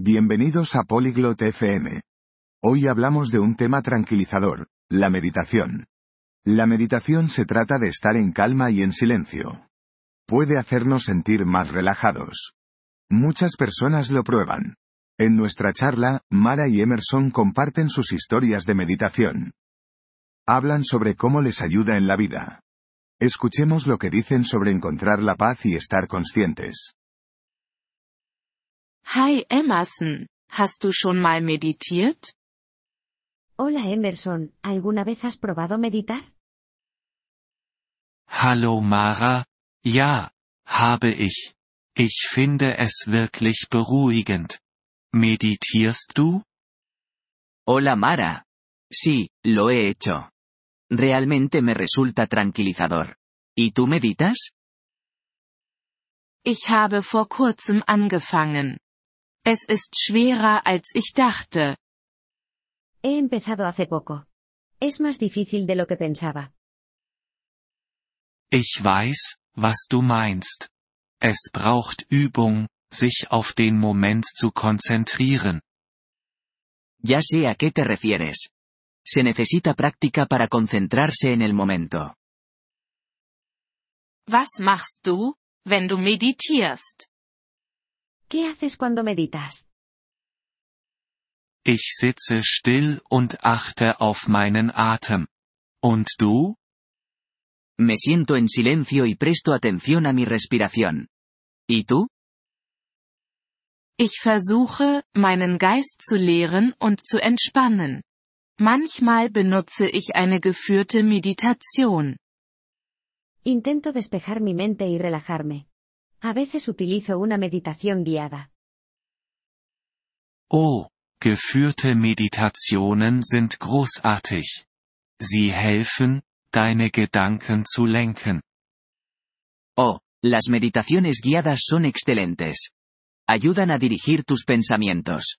Bienvenidos a Polyglot FM. Hoy hablamos de un tema tranquilizador, la meditación. La meditación se trata de estar en calma y en silencio. Puede hacernos sentir más relajados. Muchas personas lo prueban. En nuestra charla, Mara y Emerson comparten sus historias de meditación. Hablan sobre cómo les ayuda en la vida. Escuchemos lo que dicen sobre encontrar la paz y estar conscientes. Hi Emerson, hast du schon mal meditiert? Hola Emerson, ¿alguna vez has probado meditar? Hallo Mara, ja, habe ich. Ich finde es wirklich beruhigend. ¿Meditierst du? Hola Mara. Sí, lo he hecho. Realmente me resulta tranquilizador. ¿Y tú meditas? Ich habe vor kurzem angefangen. Es ist schwerer als ich dachte. He empezado hace poco. Es más difícil de lo que pensaba. Ich weiß, was du meinst. Es braucht Übung, sich auf den Moment zu konzentrieren. Ya sé a qué te refieres. Se necesita práctica para concentrarse en el momento. Was machst du, wenn du meditierst? ¿Qué haces cuando meditas? Ich sitze still und achte auf meinen Atem. Und du? Me siento en silencio y presto atención a mi respiración. ¿Y tú? Ich versuche, meinen Geist zu leeren und zu entspannen. Manchmal benutze ich eine geführte Meditation. Intento despejar mi mente y relajarme. A veces utilizo una meditación guiada. Oh, geführte Meditationen sind großartig. Sie helfen, deine Gedanken zu lenken. Oh, las meditaciones guiadas son excelentes. Ayudan a dirigir tus pensamientos.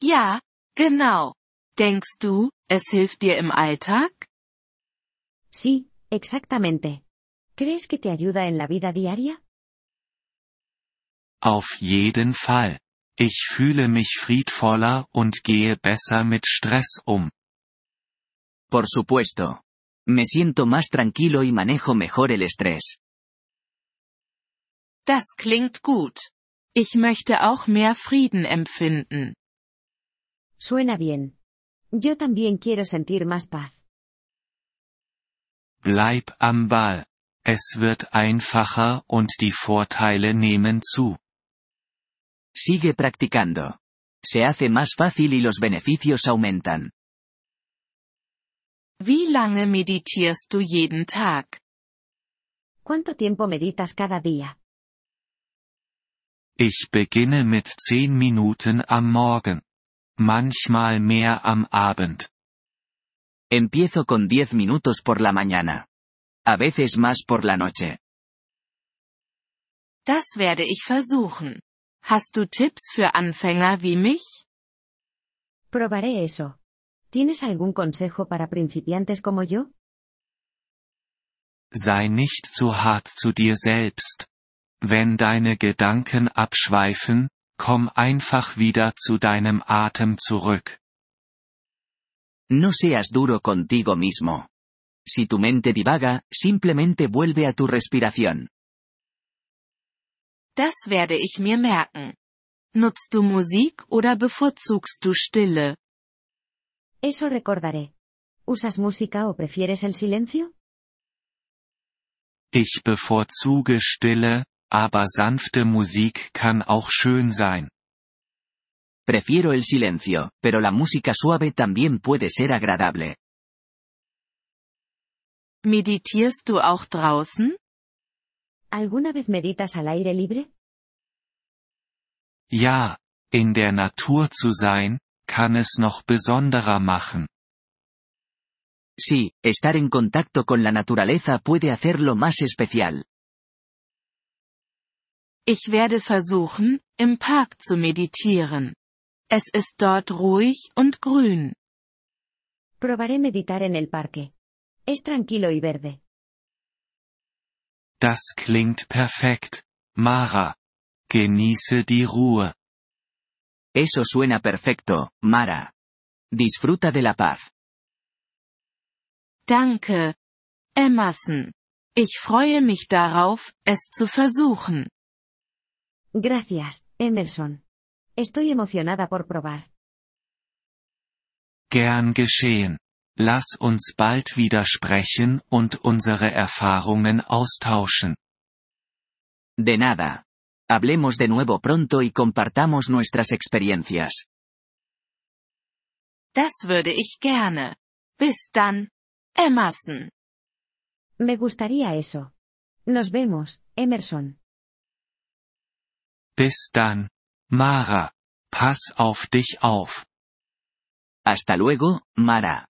Ja, genau. Denkst du, es hilft dir im Alltag? Sí, exactamente. ¿Crees que te ayuda en la vida diaria? Auf jeden Fall. Ich fühle mich friedvoller und gehe besser mit Stress um. Por supuesto. Me siento más tranquilo y manejo mejor el estrés. Das klingt gut. Ich möchte auch mehr Frieden empfinden. Suena bien. Yo también quiero sentir más paz. Bleib am Ball. Es wird einfacher und die Vorteile nehmen zu. Sigue practicando. Se hace más fácil y los beneficios aumentan. Wie lange meditierst du jeden Tag? ¿Cuánto tiempo meditas cada día? Ich beginne mit zehn Minuten am Morgen. Manchmal mehr am Abend. Empiezo con 10 minutos por la mañana. A veces más por la noche. Das werde ich versuchen. Hast du Tipps für Anfänger wie mich? Probaré eso. ¿Tienes algún consejo para principiantes como yo? Sei nicht zu hart zu dir selbst. Wenn deine Gedanken abschweifen, komm einfach wieder zu deinem Atem zurück. No seas duro contigo mismo. Si tu mente divaga, simplemente vuelve a tu respiración. Das werde ich mir merken. Nutzt du Musik oder bevorzugst du Stille? Eso recordaré. ¿Usas música o prefieres el silencio? Ich bevorzuge Stille, aber sanfte Musik kann auch schön sein. Prefiero el silencio, pero la música suave también puede ser agradable. Meditierst du auch draußen? ¿Alguna vez meditas al aire libre? Ja, in der Natur zu sein, kann es noch besonderer machen. Sí, estar en contacto con la naturaleza puede hacerlo más especial. Ich werde versuchen, im Park zu meditieren. Es ist dort ruhig und grün. Probaré meditar en el parque. Es tranquilo y verde. Das klingt perfekt, Mara. Genieße die Ruhe. Eso suena perfecto, Mara. Disfruta de la paz. Danke. Emerson. Ich freue mich darauf, es zu versuchen. Gracias, Emerson. Estoy emocionada por probar. Gern geschehen. Lass uns bald wieder sprechen und unsere Erfahrungen austauschen. De nada. Hablemos de nuevo pronto y compartamos nuestras experiencias. Das würde ich gerne. Bis dann. Emerson. Me gustaría eso. Nos vemos, Emerson. Bis dann. Mara. Pass auf dich auf. Hasta luego, Mara.